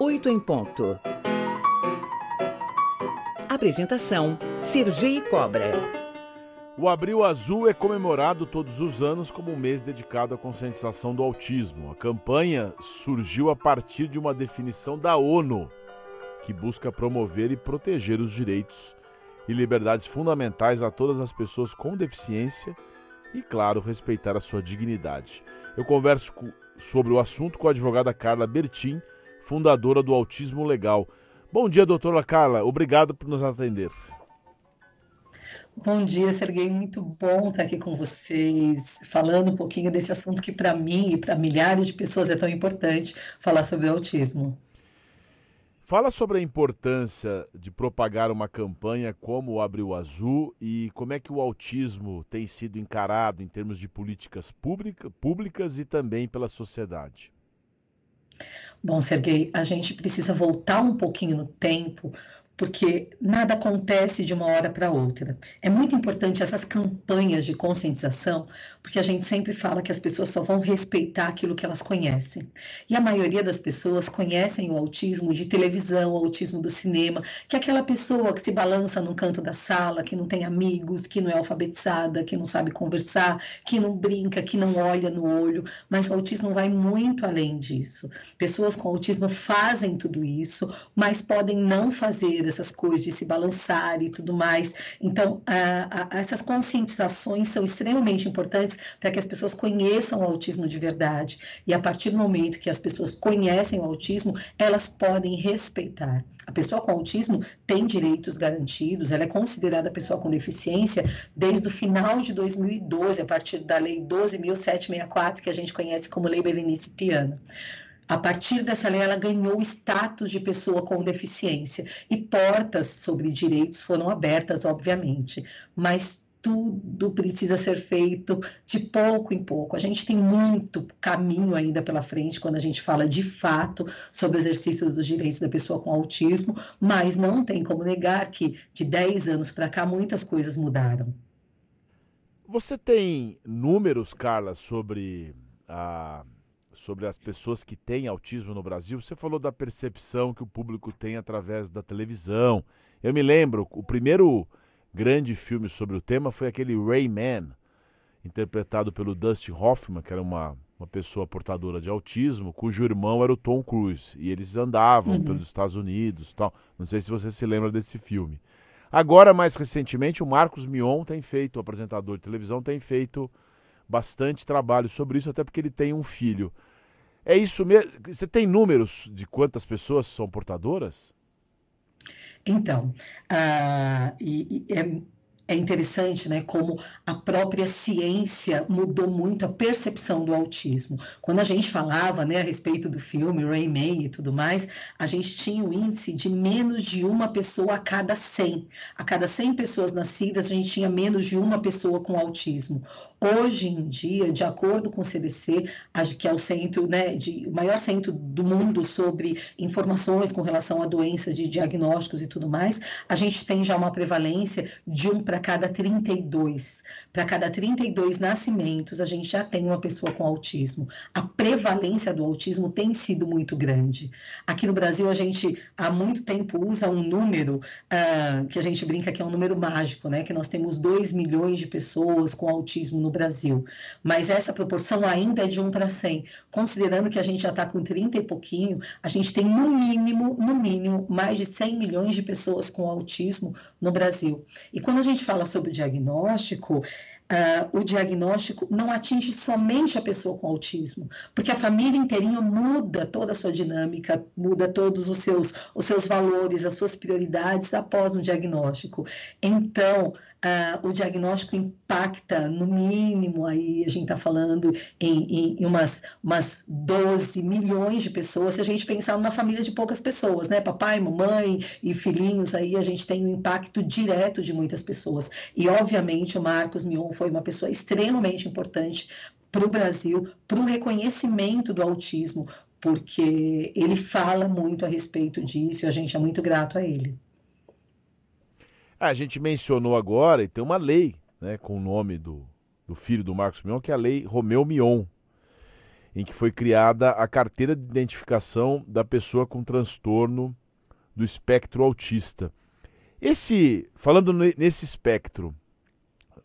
8 em ponto. Apresentação: Sergi Cobra. O Abril Azul é comemorado todos os anos como um mês dedicado à conscientização do autismo. A campanha surgiu a partir de uma definição da ONU, que busca promover e proteger os direitos e liberdades fundamentais a todas as pessoas com deficiência e, claro, respeitar a sua dignidade. Eu converso sobre o assunto com a advogada Carla Bertin, fundadora do Autismo Legal. Bom dia, doutora Carla. Obrigado por nos atender. Bom dia, Serguei. Muito bom estar aqui com vocês, falando um pouquinho desse assunto que, para mim e para milhares de pessoas, é tão importante falar sobre o autismo. Fala sobre a importância de propagar uma campanha como o Abril Azul e como é que o autismo tem sido encarado em termos de políticas pública, públicas e também pela sociedade. Bom, Sergei, a gente precisa voltar um pouquinho no tempo, porque nada acontece de uma hora para outra. É muito importante essas campanhas de conscientização, porque a gente sempre fala que as pessoas só vão respeitar aquilo que elas conhecem. E a maioria das pessoas conhecem o autismo de televisão, o autismo do cinema, que é aquela pessoa que se balança num canto da sala, que não tem amigos, que não é alfabetizada, que não sabe conversar, que não brinca, que não olha no olho. Mas o autismo vai muito além disso. Pessoas com autismo fazem tudo isso, mas podem não fazer essas coisas de se balançar e tudo mais. Então, a, a, essas conscientizações são extremamente importantes para que as pessoas conheçam o autismo de verdade. E a partir do momento que as pessoas conhecem o autismo, elas podem respeitar. A pessoa com autismo tem direitos garantidos, ela é considerada pessoa com deficiência desde o final de 2012, a partir da Lei 12.764, que a gente conhece como Lei Berenice Piana. A partir dessa lei, ela ganhou status de pessoa com deficiência e portas sobre direitos foram abertas, obviamente, mas tudo precisa ser feito de pouco em pouco. A gente tem muito caminho ainda pela frente quando a gente fala de fato sobre o exercício dos direitos da pessoa com autismo, mas não tem como negar que de 10 anos para cá muitas coisas mudaram. Você tem números, Carla, sobre a sobre as pessoas que têm autismo no Brasil. Você falou da percepção que o público tem através da televisão. Eu me lembro, o primeiro grande filme sobre o tema foi aquele Rayman, interpretado pelo Dustin Hoffman, que era uma, uma pessoa portadora de autismo, cujo irmão era o Tom Cruise. E eles andavam uhum. pelos Estados Unidos tal. Não sei se você se lembra desse filme. Agora, mais recentemente, o Marcos Mion tem feito, o apresentador de televisão, tem feito bastante trabalho sobre isso, até porque ele tem um filho. É isso mesmo? Você tem números de quantas pessoas são portadoras? Então, uh, e, e é interessante, né, como a própria ciência mudou muito a percepção do autismo. Quando a gente falava, né, a respeito do filme Rayman e tudo mais, a gente tinha o índice de menos de uma pessoa a cada 100. A cada 100 pessoas nascidas, a gente tinha menos de uma pessoa com autismo. Hoje em dia, de acordo com o CDC, que é o centro, né, de, o maior centro do mundo sobre informações com relação a doenças de diagnósticos e tudo mais, a gente tem já uma prevalência de um para cada 32. Para cada 32 nascimentos, a gente já tem uma pessoa com autismo. A prevalência do autismo tem sido muito grande. Aqui no Brasil, a gente há muito tempo usa um número uh, que a gente brinca que é um número mágico, né? Que nós temos 2 milhões de pessoas com autismo no Brasil. Mas essa proporção ainda é de 1 para 100. Considerando que a gente já está com 30 e pouquinho, a gente tem no mínimo, no mínimo, mais de 100 milhões de pessoas com autismo no Brasil. E quando a gente fala sobre o diagnóstico, Uh, o diagnóstico não atinge somente a pessoa com autismo, porque a família inteirinha muda toda a sua dinâmica, muda todos os seus, os seus valores, as suas prioridades após um diagnóstico. Então, uh, o diagnóstico impacta, no mínimo, aí a gente está falando em, em, umas, umas 12 milhões de pessoas, se a gente pensar numa família de poucas pessoas, né? Papai, mamãe e filhinhos, aí a gente tem um impacto direto de muitas pessoas. E, obviamente, o Marcos Mion foi uma pessoa extremamente importante para o Brasil, para o reconhecimento do autismo, porque ele fala muito a respeito disso e a gente é muito grato a ele. A gente mencionou agora e tem uma lei né, com o nome do, do filho do Marcos Mion, que é a lei Romeu Mion. em que foi criada a carteira de identificação da pessoa com transtorno do espectro autista. Esse, falando nesse espectro,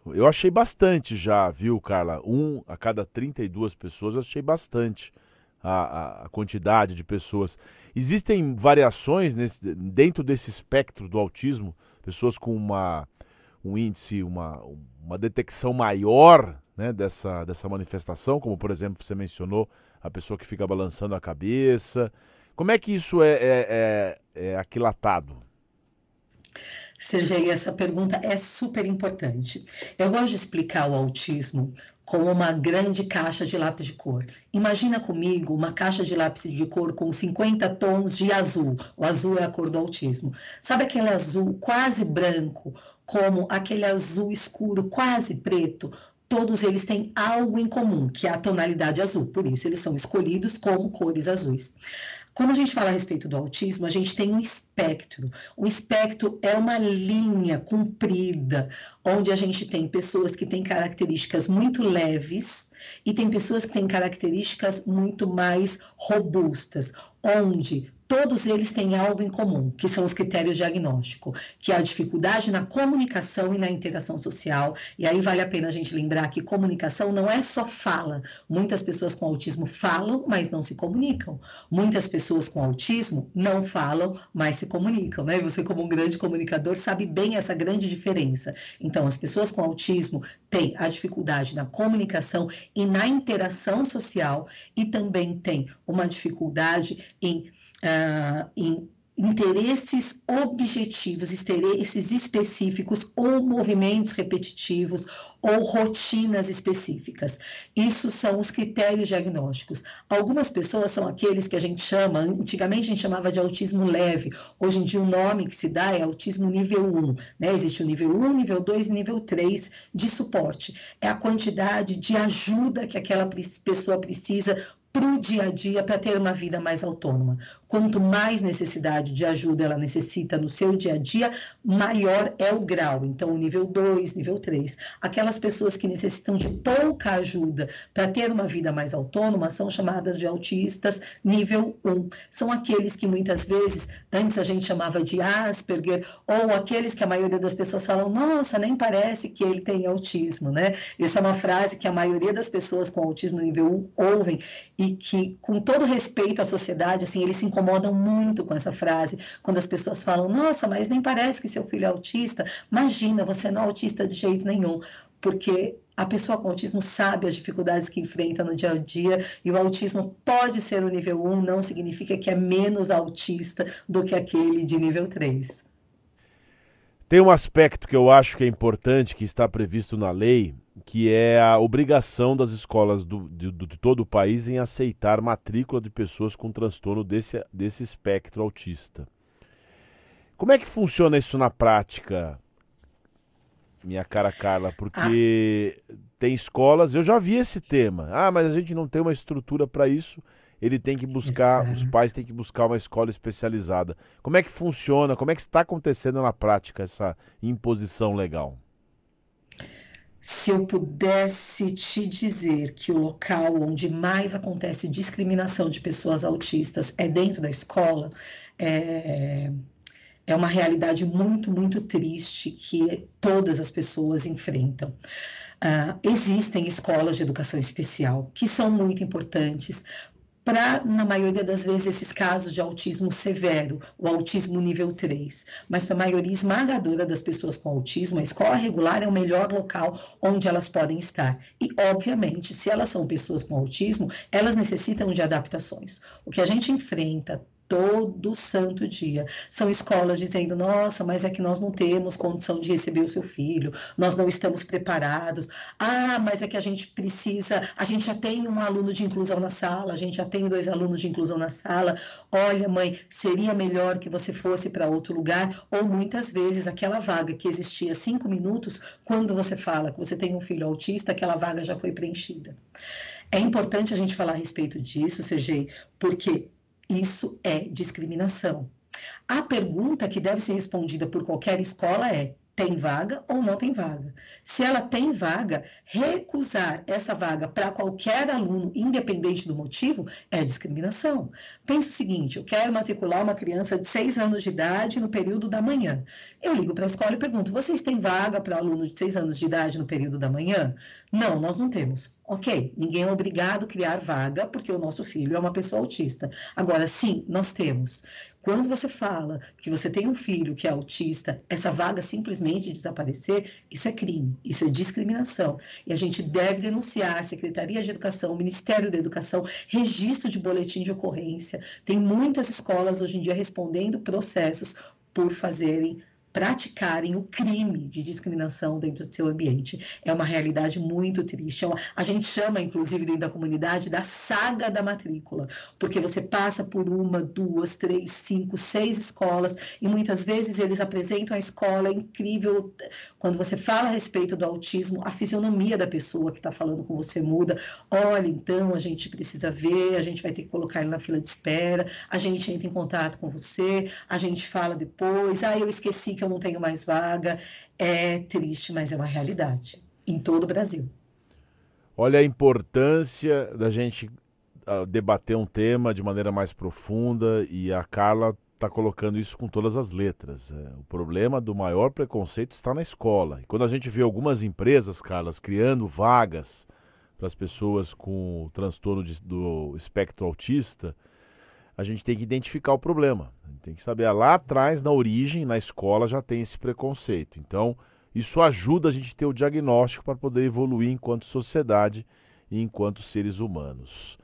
eu achei bastante já, viu, Carla? Um a cada 32 pessoas, eu achei bastante a, a, quantidade de pessoas. Existem variações nesse, dentro desse espectro do autismo? Pessoas com uma, um índice, uma, uma detecção maior né, dessa, dessa manifestação, como por exemplo você mencionou, a pessoa que fica balançando a cabeça. Como é que isso é, é, é, é aquilatado? Sergei, essa pergunta é super importante. Eu gosto de explicar o autismo como uma grande caixa de lápis de cor. Imagina comigo uma caixa de lápis de cor com 50 tons de azul. O azul é a cor do autismo. Sabe aquele azul quase branco, como aquele azul escuro quase preto? Todos eles têm algo em comum, que é a tonalidade azul. Por isso eles são escolhidos como cores azuis. Quando a gente fala a respeito do autismo, a gente tem um espectro. O espectro é uma linha comprida, onde a gente tem pessoas que têm características muito leves e tem pessoas que têm características muito mais robustas, onde todos eles têm algo em comum, que são os critérios diagnósticos, que é a dificuldade na comunicação e na interação social. E aí vale a pena a gente lembrar que comunicação não é só fala. Muitas pessoas com autismo falam, mas não se comunicam. Muitas pessoas com autismo não falam, mas se comunicam, né? Você como um grande comunicador sabe bem essa grande diferença. Então, as pessoas com autismo têm a dificuldade na comunicação e na interação social e também têm uma dificuldade em uh, em interesses objetivos, interesses específicos ou movimentos repetitivos ou rotinas específicas. Isso são os critérios diagnósticos. Algumas pessoas são aqueles que a gente chama, antigamente a gente chamava de autismo leve, hoje em dia o nome que se dá é autismo nível 1, né? Existe o nível 1, nível 2 e nível 3 de suporte. É a quantidade de ajuda que aquela pessoa precisa para o dia a dia para ter uma vida mais autônoma. Quanto mais necessidade de ajuda ela necessita no seu dia a dia, maior é o grau. Então, nível 2, nível 3. Aquelas pessoas que necessitam de pouca ajuda para ter uma vida mais autônoma são chamadas de autistas nível 1. São aqueles que muitas vezes, antes a gente chamava de Asperger, ou aqueles que a maioria das pessoas falam, nossa, nem parece que ele tem autismo, né? Essa é uma frase que a maioria das pessoas com autismo nível 1 ouvem e que, com todo respeito à sociedade, assim, eles se incomodam muito com essa frase, quando as pessoas falam, nossa, mas nem parece que seu filho é autista. Imagina, você não é autista de jeito nenhum, porque a pessoa com autismo sabe as dificuldades que enfrenta no dia a dia e o autismo pode ser o nível 1, não significa que é menos autista do que aquele de nível 3. Tem um aspecto que eu acho que é importante, que está previsto na lei, que é a obrigação das escolas do, de, de, todo o país em aceitar matrícula de pessoas com transtorno desse, desse espectro autista. Como é que funciona isso na prática, minha cara Carla? Porque ah. tem escolas, eu já vi esse tema. Ah, mas a gente não tem uma estrutura para isso. Ele tem que buscar, os pais têm que buscar uma escola especializada. Como é que funciona? Como é que está acontecendo na prática essa imposição legal? Se eu pudesse te dizer que o local onde mais acontece discriminação de pessoas autistas é dentro da escola, é, é uma realidade muito, muito triste que todas as pessoas enfrentam. Uh, existem escolas de educação especial que são muito importantes para, na maioria das vezes, esses casos de autismo severo, o autismo nível 3. Mas para a maioria esmagadora das pessoas com autismo, a escola regular é o melhor local onde elas podem estar. E, obviamente, se elas são pessoas com autismo, elas necessitam de adaptações. O que a gente enfrenta todo santo dia. São escolas dizendo: nossa, mas é que nós não temos condição de receber o seu filho, nós não estamos preparados. Ah, mas é que a gente precisa, a gente já tem um aluno de inclusão na sala, a gente já tem dois alunos de inclusão na sala. Olha, mãe, seria melhor que você fosse para outro lugar. Ou muitas vezes aquela vaga que existia cinco minutos, quando você fala que você tem um filho autista, aquela vaga já foi preenchida. É importante a gente falar a respeito disso, CG, porque isso é discriminação. A pergunta que deve ser respondida por qualquer escola é: tem vaga ou não tem vaga. Se ela tem vaga, recusar essa vaga para qualquer aluno, independente do motivo, é discriminação. Pense o seguinte: eu quero matricular uma criança de 6 anos de idade no período da manhã. Eu ligo para a escola e pergunto: vocês têm vaga para aluno de 6 anos de idade no período da manhã? Não, nós não temos. Ok, ninguém é obrigado a criar vaga porque o nosso filho é uma pessoa autista. Agora, sim, nós temos. Quando você fala que você tem um filho que é autista, essa vaga simplesmente desaparecer, isso é crime, isso é discriminação. E a gente deve denunciar Secretaria de Educação, Ministério da Educação, registro de boletim de ocorrência. Tem muitas escolas hoje em dia respondendo processos por fazerem praticarem o crime de discriminação dentro do seu ambiente. É uma realidade muito triste. É a gente chama, inclusive, dentro da comunidade, da saga da matrícula, porque você passa por uma, duas, três, cinco, seis escolas e muitas vezes eles apresentam a escola é incrível. Quando você fala a respeito do autismo, a fisionomia da pessoa que está falando com você muda. Olha, então a gente precisa ver, a gente vai ter que colocar ele na fila de espera, a gente entra em contato com você, a gente fala depois. Ah, eu esqueci que eu não tenho mais vaga. É triste, mas é uma realidade em todo o Brasil. Olha a importância da gente uh, debater um tema de maneira mais profunda e a Carla está colocando isso com todas as letras. É, o problema do maior preconceito está na escola. E quando a gente vê algumas empresas, Carlas, criando vagas para as pessoas com transtorno de, do espectro autista, a gente tem que identificar o problema. Tem que saber, lá atrás, na origem, na escola, já tem esse preconceito. Então, isso ajuda a gente a ter o diagnóstico para poder evoluir enquanto sociedade e enquanto seres humanos.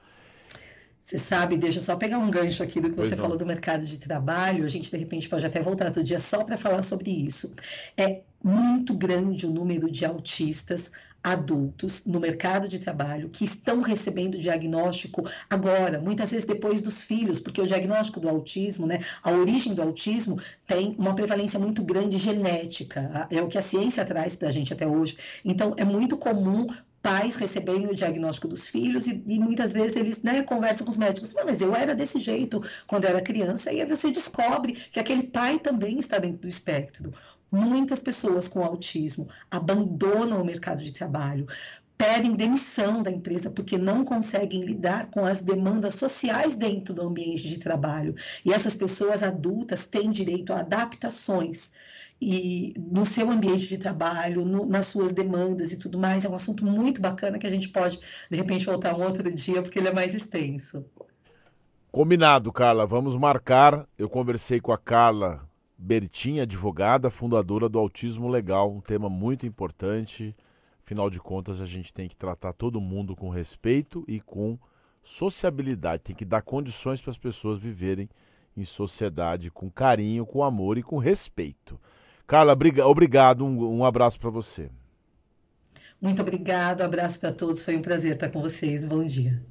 Você sabe, deixa eu só pegar um gancho aqui do que pois você não. falou do mercado de trabalho. A gente, de repente, pode até voltar outro dia só para falar sobre isso. É muito grande o número de autistas adultos no mercado de trabalho que estão recebendo diagnóstico agora, muitas vezes depois dos filhos, porque o diagnóstico do autismo, né, a origem do autismo tem uma prevalência muito grande genética, é o que a ciência traz para a gente até hoje. Então, é muito comum pais receberem o diagnóstico dos filhos e, e muitas vezes eles né, conversam com os médicos, mas eu era desse jeito quando eu era criança, e aí você descobre que aquele pai também está dentro do espectro. Muitas pessoas com autismo abandonam o mercado de trabalho, pedem demissão da empresa porque não conseguem lidar com as demandas sociais dentro do ambiente de trabalho. E essas pessoas adultas têm direito a adaptações e no seu ambiente de trabalho, no, nas suas demandas e tudo mais. É um assunto muito bacana que a gente pode, de repente, voltar um outro dia, porque ele é mais extenso. Combinado, Carla. Vamos marcar. Eu conversei com a Carla Bertinha, advogada, fundadora do Autismo Legal, um tema muito importante. Afinal de contas, a gente tem que tratar todo mundo com respeito e com sociabilidade. Tem que dar condições para as pessoas viverem em sociedade com carinho, com amor e com respeito. Carla, obrigado, um, um abraço para você. Muito obrigado, abraço para todos, foi um prazer estar com vocês. Bom dia.